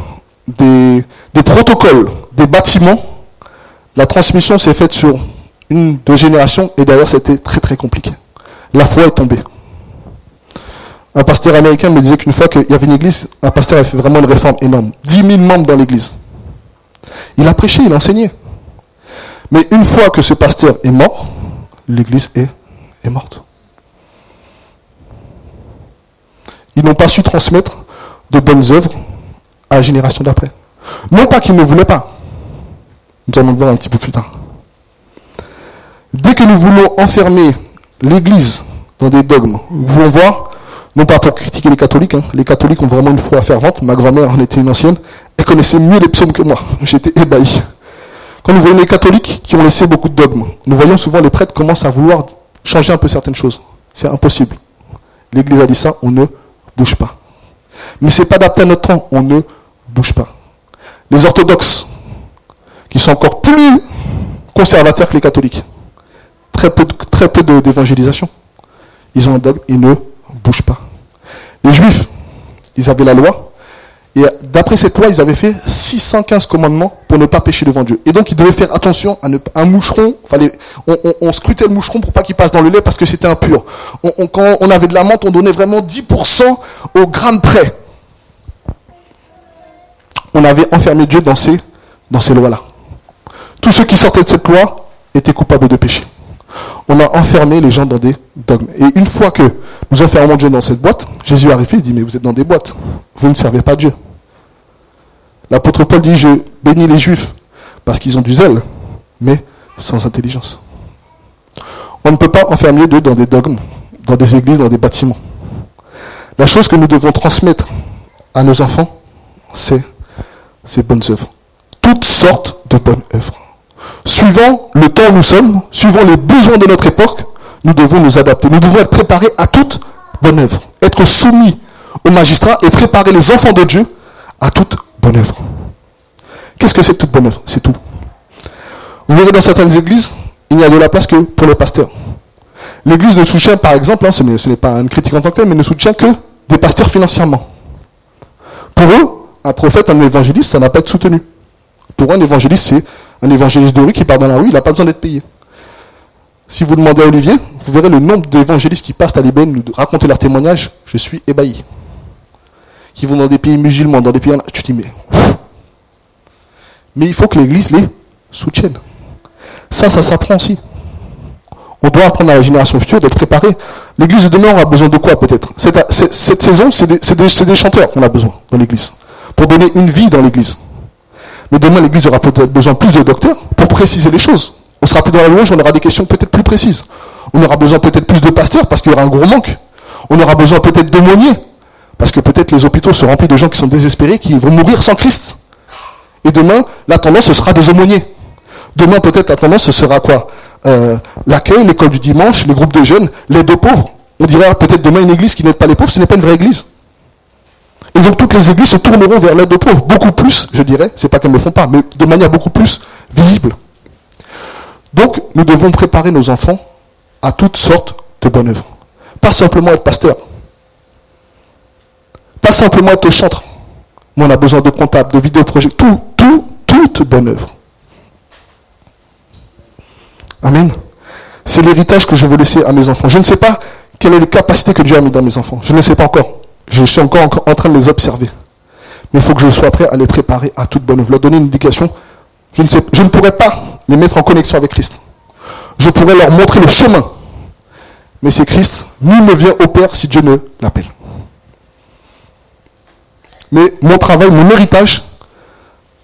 des, protocoles, des bâtiments, la transmission s'est faite sur une, deux générations, et d'ailleurs c'était très très compliqué. La foi est tombée. Un pasteur américain me disait qu'une fois qu'il y avait une église, un pasteur avait fait vraiment une réforme énorme. 10 000 membres dans l'église. Il a prêché, il a enseigné. Mais une fois que ce pasteur est mort, l'église est, morte. ils n'ont pas su transmettre de bonnes œuvres à la génération d'après. Non pas qu'ils ne voulaient pas. Nous allons le voir un petit peu plus tard. Dès que nous voulons enfermer l'Église dans des dogmes, nous voulons voir, non pas pour critiquer les catholiques, hein, les catholiques ont vraiment une foi fervente, ma grand-mère en était une ancienne, elle connaissait mieux les psaumes que moi, j'étais ébahi. Quand nous voyons les catholiques qui ont laissé beaucoup de dogmes, nous voyons souvent les prêtres commencent à vouloir changer un peu certaines choses. C'est impossible. L'Église a dit ça, on ne bouge pas. Mais ce n'est pas adapté à notre temps, on ne bouge pas. Les orthodoxes, qui sont encore plus conservateurs que les catholiques, très peu, très peu d'évangélisation, ils ont un dogme, ils ne bougent pas. Les juifs, ils avaient la loi, et d'après cette loi, ils avaient fait 615 commandements pour ne pas pécher devant Dieu. Et donc, ils devaient faire attention à ne, un moucheron. Fallait, on, scrutait le moucheron pour pas qu'il passe dans le lait parce que c'était impur. quand on avait de la menthe, on donnait vraiment 10% au gramme près. on avait enfermé Dieu dans ces, dans ces lois-là. Tous ceux qui sortaient de cette loi étaient coupables de péché. On a enfermé les gens dans des dogmes. Et une fois que nous enfermons Dieu dans cette boîte, Jésus arrive et dit, mais vous êtes dans des boîtes. Vous ne servez pas Dieu. L'apôtre Paul dit, je bénis les juifs parce qu'ils ont du zèle, mais sans intelligence. On ne peut pas enfermer Dieu dans des dogmes, dans des églises, dans des bâtiments. La chose que nous devons transmettre à nos enfants, c'est ces bonnes œuvres. Toutes sortes de bonnes œuvres. Suivant le temps où nous sommes, suivant les besoins de notre époque, nous devons nous adapter. Nous devons être préparés à toute bonne œuvre. Être soumis au magistrat et préparer les enfants de Dieu à toute bonne œuvre. Qu'est-ce que c'est toute bonne œuvre C'est tout. Vous verrez dans certaines églises, il n'y a de la place que pour les pasteurs. L'église ne soutient, par exemple, hein, ce n'est pas une critique en tant que telle, mais ne soutient que des pasteurs financièrement. Pour eux, un prophète, un évangéliste, ça n'a pas été soutenu. Pour un évangéliste, c'est un évangéliste de rue qui part dans la rue, il n'a pas besoin d'être payé. Si vous demandez à Olivier, vous verrez le nombre d'évangélistes qui passent à l'Ibène nous raconter leurs témoignages, je suis ébahi. Qui vont dans des pays musulmans, dans des pays... Tu te dis, mais... Mais il faut que l'Église les soutienne. Ça, ça s'apprend aussi. On doit apprendre à la génération future d'être préparé. L'église de demain aura besoin de quoi peut-être? Cette, saison, c'est des, des, chanteurs qu'on a besoin dans l'église. Pour donner une vie dans l'église. Mais demain, l'église aura peut-être besoin plus de docteurs pour préciser les choses. On sera plus dans la louange, on aura des questions peut-être plus précises. On aura besoin peut-être plus de pasteurs parce qu'il y aura un gros manque. On aura besoin peut-être d'aumôniers. Parce que peut-être les hôpitaux se remplissent de gens qui sont désespérés, qui vont mourir sans Christ. Et demain, la tendance, ce sera des aumôniers. Demain, peut-être, la tendance, ce sera quoi? Euh, L'accueil, l'école du dimanche, les groupes de jeunes, l'aide aux pauvres. On dira peut-être demain une église qui n'aide pas les pauvres, ce n'est pas une vraie église. Et donc toutes les églises se tourneront vers l'aide aux pauvres, beaucoup plus, je dirais, c'est pas qu'elles ne le font pas, mais de manière beaucoup plus visible. Donc nous devons préparer nos enfants à toutes sortes de bonnes œuvres. Pas simplement être pasteur, pas simplement être chantre, mais on a besoin de comptables, de vidéoprojecteurs, tout, tout, toute bonne œuvre. Amen. C'est l'héritage que je veux laisser à mes enfants. Je ne sais pas quelles sont les capacités que Dieu a mis dans mes enfants. Je ne sais pas encore. Je suis encore en train de les observer. Mais il faut que je sois prêt à les préparer à toute bonne œuvre. Leur donner une éducation. Je ne, sais, je ne pourrais pas les mettre en connexion avec Christ. Je pourrais leur montrer le chemin. Mais c'est Christ. Nul ne vient au Père si Dieu ne l'appelle. Mais mon travail, mon héritage,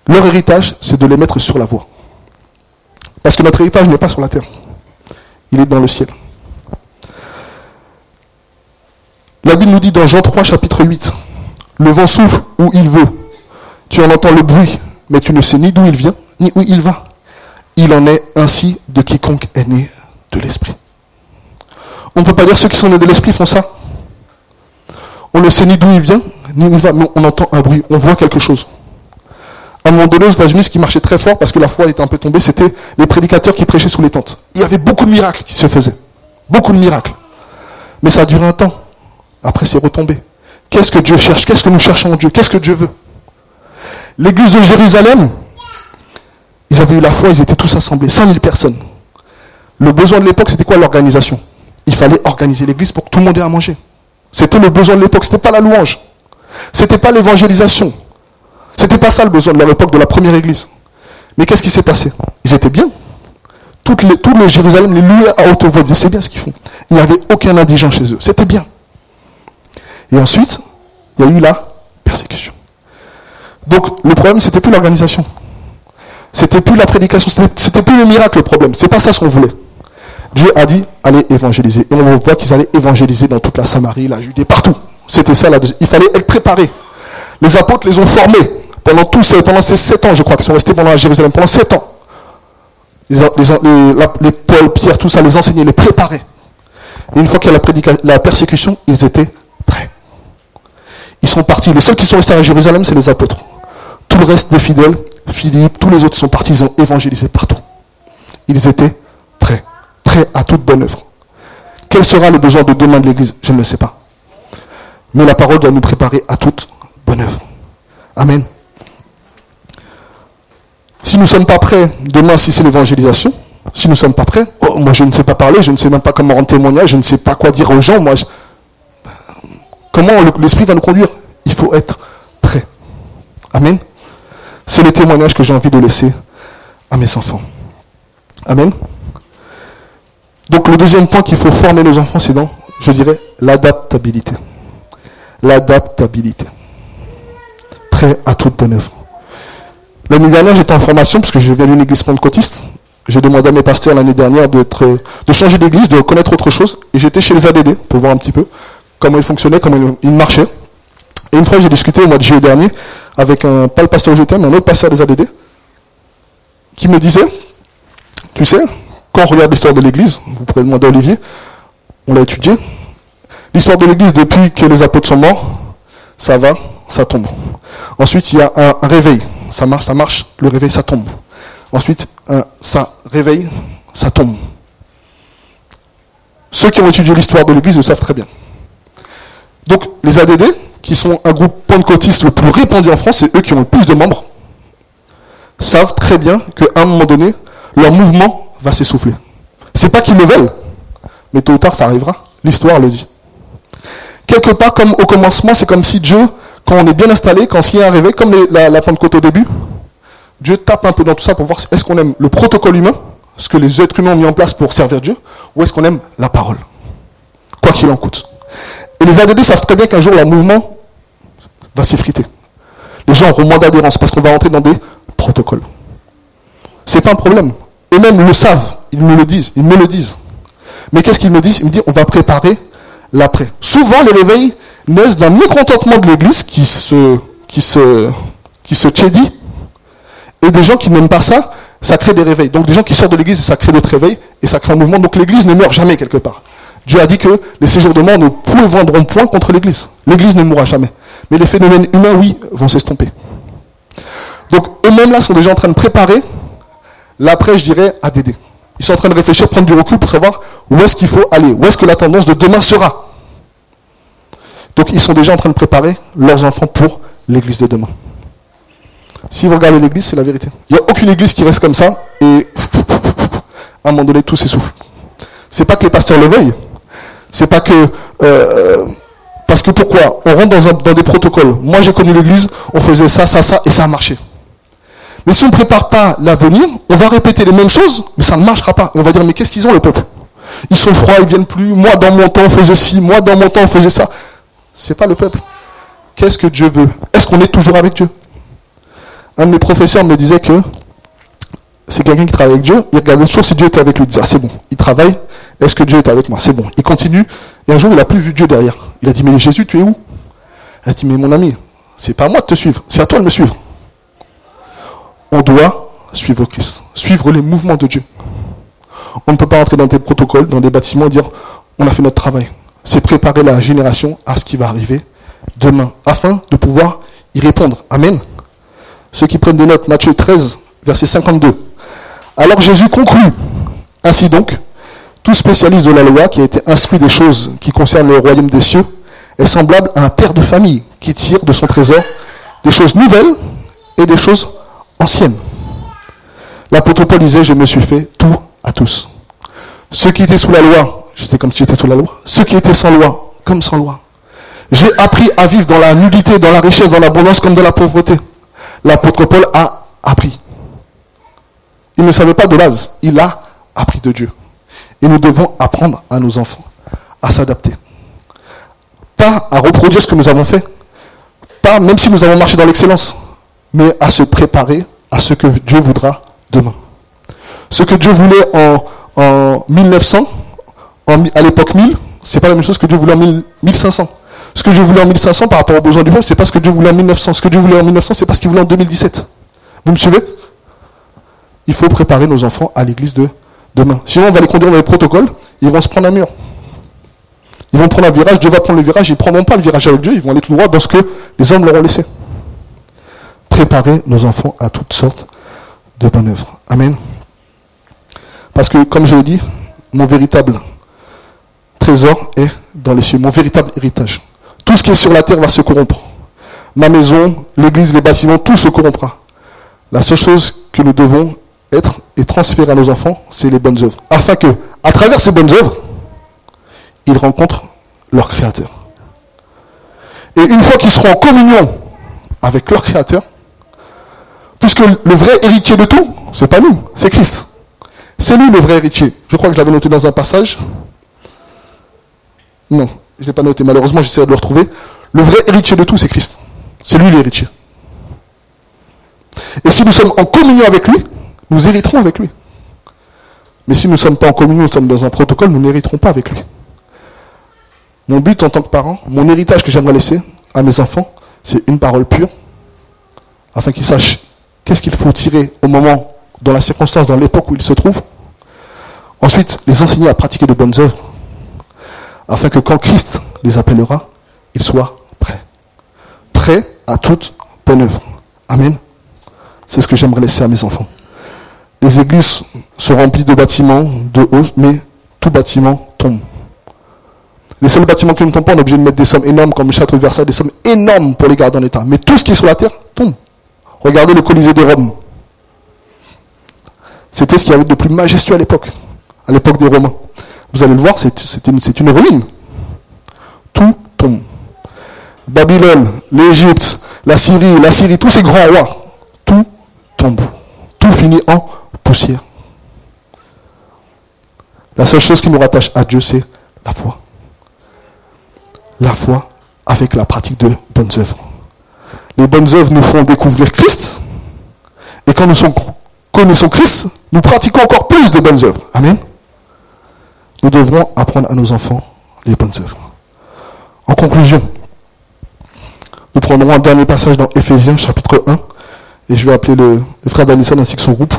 leur héritage, c'est de les mettre sur la voie. Parce que notre héritage n'est pas sur la terre. Il est dans le ciel. La Bible nous dit dans Jean 3, chapitre 8, le vent souffle où il veut. Tu en entends le bruit, mais tu ne sais ni d'où il vient, ni où il va. Il en est ainsi de quiconque est né de l'Esprit. On ne peut pas dire ceux qui sont nés de l'Esprit font ça. On ne sait ni d'où il vient, on entend un bruit, on voit quelque chose. À un moment donné, États-Unis, qui marchait très fort, parce que la foi était un peu tombée, c'était les prédicateurs qui prêchaient sous les tentes. Il y avait beaucoup de miracles qui se faisaient. Beaucoup de miracles. Mais ça a duré un temps. Après, c'est retombé. Qu'est-ce que Dieu cherche? Qu'est-ce que nous cherchons en Dieu? Qu'est-ce que Dieu veut? L'église de Jérusalem, ils avaient eu la foi, ils étaient tous assemblés, 5000 personnes. Le besoin de l'époque, c'était quoi l'organisation? Il fallait organiser l'église pour que tout le monde ait à manger. C'était le besoin de l'époque, ce n'était pas la louange. Ce n'était pas l'évangélisation. C'était pas ça le besoin de leur époque, de la première église. Mais qu'est-ce qui s'est passé? Ils étaient bien. Toutes les, Jérusalem les louaient à haute voix, c'est bien ce qu'ils font. Il n'y avait aucun indigent chez eux. C'était bien. Et ensuite, il y a eu la persécution. Donc le problème, c'était plus l'organisation. C'était plus la prédication, c'était plus le miracle le problème. C'est pas ça ce qu'on voulait. Dieu a dit, allez évangéliser. Et on voit qu'ils allaient évangéliser dans toute la Samarie, la Judée, partout. C'était ça. La Il fallait être préparé. Les apôtres les ont formés pendant tous ces, pendant ces sept ans, je crois, qu'ils sont restés pendant à Jérusalem, pendant sept ans. Les, Paul, Pierre, tout ça, les enseigner, les préparer. Une fois qu'il y a la, la persécution, ils étaient prêts. Ils sont partis. Les seuls qui sont restés à Jérusalem, c'est les apôtres. Tout le reste des fidèles, Philippe, tous les autres sont partis, ils ont évangélisé partout. Ils étaient prêts, prêts à toute bonne œuvre. Quel sera le besoin de demain de l'Église? Je ne le sais pas. Mais la parole doit nous préparer à toute bonne œuvre. Amen. Si nous ne sommes pas prêts, demain, si c'est l'évangélisation, si nous ne sommes pas prêts, oh, moi je ne sais pas parler, je ne sais même pas comment rendre témoignage, je ne sais pas quoi dire aux gens, moi, comment l'esprit va nous conduire? Il faut être prêt. Amen. C'est le témoignage que j'ai envie de laisser à mes enfants. Amen. Donc le deuxième point qu'il faut former nos enfants, c'est dans, je dirais, l'adaptabilité. L'adaptabilité. Prêt à toute bonne œuvre. L'année dernière, j'étais en formation, parce que je viens d'une église pentecôtiste. J'ai demandé à mes pasteurs l'année dernière de changer d'église, de connaître autre chose. Et j'étais chez les ADD pour voir un petit peu comment ils fonctionnaient, comment ils marchaient. Et une fois, j'ai discuté au mois de juillet dernier avec un, pas le pasteur Jetem, mais un autre pasteur des ADD, qui me disait, tu sais, quand on regarde l'histoire de l'Église, vous pourrez demander à Olivier, on l'a étudié, l'histoire de l'Église depuis que les apôtres sont morts, ça va, ça tombe. Ensuite, il y a un, réveil, ça marche, ça marche, le réveil, ça tombe. Ensuite, un, ça réveille, ça tombe. Ceux qui ont étudié l'histoire de l'Église le savent très bien. Donc, les ADD, qui sont un groupe pentecôtiste le plus répandu en France, c'est eux qui ont le plus de membres, savent très bien qu'à un moment donné, leur mouvement va s'essouffler. C'est pas qu'ils le veulent, mais tôt ou tard ça arrivera. L'histoire le dit. Quelque part, comme au commencement, c'est comme si Dieu, quand on est bien installé, quand il y a un réveil, comme la, la Pentecôte au début, Dieu tape un peu dans tout ça pour voir est-ce qu'on aime le protocole humain, ce que les êtres humains ont mis en place pour servir Dieu, ou est-ce qu'on aime la parole, quoi qu'il en coûte. Et les ADD savent très bien qu'un jour leur mouvement va s'effriter. Les gens auront moins d'adhérence parce qu'on va rentrer dans des protocoles. C'est pas un problème. Eux-mêmes le savent, ils me le disent, ils me le disent. Mais qu'est-ce qu'ils me disent? Ils me disent on va préparer l'après. Souvent les réveils naissent d'un mécontentement de l'Église qui se, qui se, qui se chédit, et des gens qui n'aiment pas ça, ça crée des réveils. Donc des gens qui sortent de l'Église, ça crée d'autres réveils, et ça crée un mouvement. Donc l'Église ne meurt jamais quelque part. Dieu a dit que les séjours de mort ne vendront point contre l'Église. L'Église ne mourra jamais. Mais les phénomènes humains, oui, vont s'estomper. Donc eux-mêmes là sont déjà en train de préparer l'après, je dirais, ADD. Ils sont en train de réfléchir, prendre du recul pour savoir où est-ce qu'il faut aller, où est-ce que la tendance de demain sera. Donc ils sont déjà en train de préparer leurs enfants pour l'église de demain. Si vous regardez l'église, c'est la vérité. Il n'y a aucune église qui reste comme ça et à un moment donné tout s'essouffle. C'est pas que les pasteurs le veuillent, c'est pas que. Euh, parce que pourquoi? On rentre dans, des protocoles. Moi, j'ai connu l'église, on faisait ça, ça, ça, et ça a marché. Mais si on ne prépare pas l'avenir, on va répéter les mêmes choses, mais ça ne marchera pas. On va dire, mais qu'est-ce qu'ils ont, le peuple Ils sont froids, ils viennent plus. Moi, dans mon temps, on faisait ci. Moi, dans mon temps, on faisait ça. C'est pas le peuple. Qu'est-ce que Dieu veut? Est-ce qu'on est toujours avec Dieu? Un de mes professeurs me disait que c'est quelqu'un qui travaille avec Dieu. Il regardait toujours si Dieu était avec lui. Il disait, ah, c'est bon, il travaille, est-ce que Dieu est avec moi? C'est bon. Il continue. Et un jour, il n'a plus vu Dieu derrière. Il a dit, mais Jésus, tu es où? Il a dit, mais mon ami, c'est pas à moi de te suivre, c'est à toi de me suivre. On doit suivre Christ, suivre les mouvements de Dieu. On ne peut pas entrer dans des protocoles, dans des bâtiments et dire, on a fait notre travail. C'est préparer la génération à ce qui va arriver demain, afin de pouvoir y répondre. Amen. Ceux qui prennent des notes, Matthieu 13, verset 52. Alors Jésus conclut. Ainsi donc, tout spécialiste de la loi qui a été instruit des choses qui concernent le royaume des cieux est semblable à un père de famille qui tire de son trésor des choses nouvelles et des choses anciennes. L'apôtre Paul disait, je me suis fait tout à tous. Ceux qui étaient sous la loi, j'étais comme si j'étais sous la loi. Ceux qui étaient sans loi, comme sans loi. J'ai appris à vivre dans la nullité, dans la richesse, dans l'abondance comme dans la pauvreté. L'apôtre Paul a appris. Il ne savait pas de base, il a appris de Dieu. Et nous devons apprendre à nos enfants à s'adapter. Pas à reproduire ce que nous avons fait, pas même si nous avons marché dans l'excellence, mais à se préparer à ce que Dieu voudra demain. Ce que Dieu voulait en, 1900, à l'époque 1000, c'est pas la même chose que Dieu voulait en 1500. Ce que Dieu voulait en 1500 par rapport aux besoins du peuple, c'est pas ce que Dieu voulait en 1900. Ce que Dieu voulait en 1900, c'est pas ce qu'il voulait en 2017. Vous me suivez? Il faut préparer nos enfants à l'église de demain. Sinon, on va les conduire dans les protocoles, ils vont se prendre un mur. Ils vont prendre un virage, Dieu va prendre le virage, ils ne prendront pas le virage avec Dieu, ils vont aller tout droit dans ce que les hommes leur ont laissé. Préparer nos enfants à toutes sortes de bonnes œuvres. Amen. Parce que, comme je l'ai dit, mon véritable trésor est dans les cieux, mon véritable héritage. Tout ce qui est sur la terre va se corrompre. Ma maison, l'église, les bâtiments, tout se corrompra. La seule chose que nous devons être et transférer à nos enfants, c'est les bonnes œuvres. Afin que, à travers ces bonnes œuvres, ils rencontrent leur Créateur. Et une fois qu'ils seront en communion avec leur Créateur, Puisque le vrai héritier de tout, c'est pas nous, c'est Christ. C'est lui le vrai héritier. Je crois que je l'avais noté dans un passage. Non, je ne l'ai pas noté. Malheureusement, j'essaie de le retrouver. Le vrai héritier de tout, c'est Christ. C'est lui l'héritier. Et si nous sommes en communion avec lui, nous hériterons avec lui. Mais si nous ne sommes pas en communion, nous sommes dans un protocole, nous n'hériterons pas avec lui. Mon but en tant que parent, mon héritage que j'aimerais laisser à mes enfants, c'est une parole pure, afin qu'ils sachent qu'est-ce qu'il faut tirer au moment, dans la circonstance, dans l'époque où ils se trouvent. Ensuite, les enseigner à pratiquer de bonnes œuvres, afin que quand Christ les appellera, ils soient prêts. Prêts à toute bonne œuvre. Amen. C'est ce que j'aimerais laisser à mes enfants. Les églises sont remplies de bâtiments, de hauts, mais tout bâtiment tombe. Les seuls bâtiments qui ne tombent pas, on est obligé de mettre des sommes énormes comme le château de Versailles, des sommes énormes pour les garder en état. Mais tout ce qui est sur la terre tombe. Regardez le Colisée de Rome. C'était ce qu'il y avait de plus majestueux à l'époque, à l'époque des Romains. Vous allez le voir, c'est une, une ruine. Tout tombe. Babylone, l'Égypte, la Syrie, la Syrie, tous ces grands rois, tout tombe. Tout finit en poussière. La seule chose qui nous rattache à Dieu, c'est la foi. La foi avec la pratique de bonnes œuvres. Les bonnes œuvres nous font découvrir Christ. Et quand nous connaissons Christ, nous pratiquons encore plus de bonnes œuvres. Amen. Nous devrons apprendre à nos enfants les bonnes œuvres. En conclusion, nous prendrons un dernier passage dans Éphésiens chapitre 1. Et je vais appeler le, frère Danison ainsi que son groupe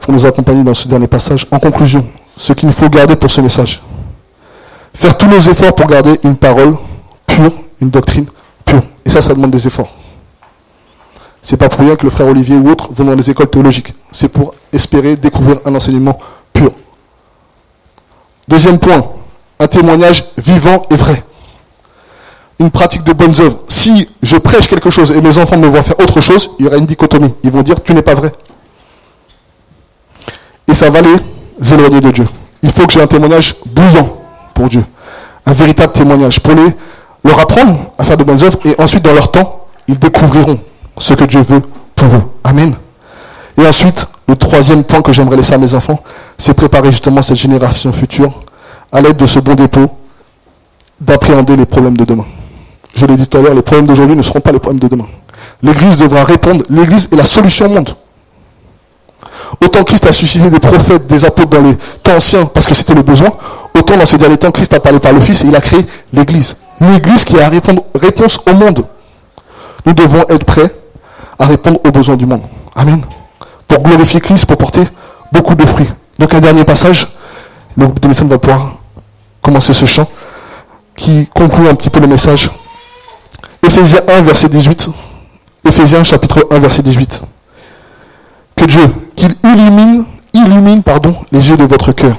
pour nous accompagner dans ce dernier passage. En conclusion, ce qu'il faut garder pour ce message. Faire tous nos efforts pour garder une parole pure, une doctrine pure. Et ça, ça demande des efforts. C'est pas pour rien que le frère Olivier ou autres vont dans les écoles théologiques. C'est pour espérer découvrir un enseignement pur. Deuxième point, un témoignage vivant et vrai. Une pratique de bonnes œuvres. Si je prêche quelque chose et mes enfants me voient faire autre chose, il y aura une dichotomie. Ils vont dire tu n'es pas vrai. Et ça va les éloigner de Dieu. Il faut que j'ai un témoignage bouillant pour Dieu. Un véritable témoignage pour leur apprendre à faire de bonnes œuvres et ensuite dans leur temps, ils découvriront ce que Dieu veut pour eux. Amen. Et ensuite, le troisième point que j'aimerais laisser à mes enfants, c'est préparer justement cette génération future à l'aide de ce bon dépôt d'appréhender les problèmes de demain. Je l'ai dit tout à l'heure, les problèmes d'aujourd'hui ne seront pas les problèmes de demain. L'Église devra répondre, l'Église est la solution au monde. Autant Christ a suscité des prophètes, des apôtres dans les temps anciens parce que c'était le besoin, autant dans ces derniers temps, Christ a parlé par le Fils et il a créé l'Église. L'Église qui a réponse au monde. Nous devons être prêts à répondre aux besoins du monde. Amen. Pour glorifier Christ, pour porter beaucoup de fruits. Donc un dernier passage, le groupe de va pouvoir commencer ce chant qui conclut un petit peu le message. Éphésiens 1, verset 18. Éphésiens chapitre 1, verset 18. Que Dieu, qu'il illumine, illumine pardon, les yeux de votre cœur,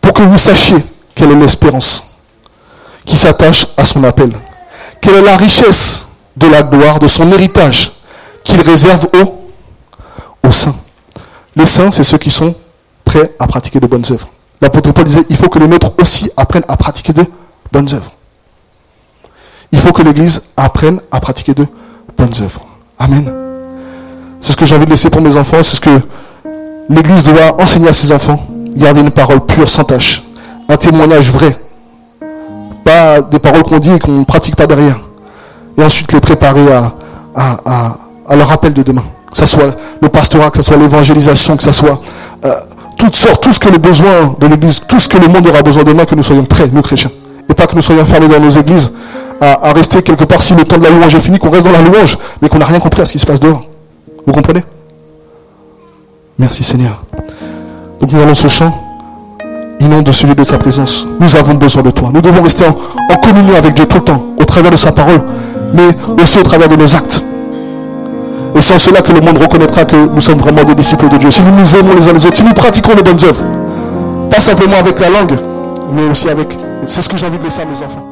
pour que vous sachiez quelle est l'espérance qui s'attache à son appel, quelle est la richesse de la gloire, de son héritage qu'il réserve aux, saints. Les saints, c'est ceux qui sont prêts à pratiquer de bonnes œuvres. L'apôtre Paul disait, il faut que les nôtres aussi apprennent à pratiquer de bonnes œuvres. Il faut que l'Église apprenne à pratiquer de bonnes œuvres. Amen. C'est ce que j'ai envie de laisser pour mes enfants, c'est ce que l'Église doit enseigner à ses enfants. Garder une parole pure, sans tâche. Un témoignage vrai. Pas des paroles qu'on dit et qu'on ne pratique pas derrière. Et ensuite les préparer à, leur appel de demain. Que ce soit le pastorat, que ce soit l'évangélisation, que ce soit euh, toutes sortes, tout ce que les besoins de l'Église, tout ce que le monde aura besoin demain, que nous soyons prêts, nous chrétiens. Et pas que nous soyons fermés dans nos églises à, à rester quelque part si le temps de la louange est fini, qu'on reste dans la louange, mais qu'on n'a rien compris à ce qui se passe dehors. Vous comprenez? Merci Seigneur. Donc nous allons ce chant inonde celui de sa présence. Nous avons besoin de toi. Nous devons rester en, communion avec Dieu tout le temps, au travers de sa parole, mais aussi au travers de nos actes. Et c'est en cela que le monde reconnaîtra que nous sommes vraiment des disciples de Dieu. Si nous nous aimons les uns les autres, si nous pratiquons les bonnes œuvres, pas simplement avec la langue, mais aussi avec... C'est ce que j'ai envie de laisser à mes enfants.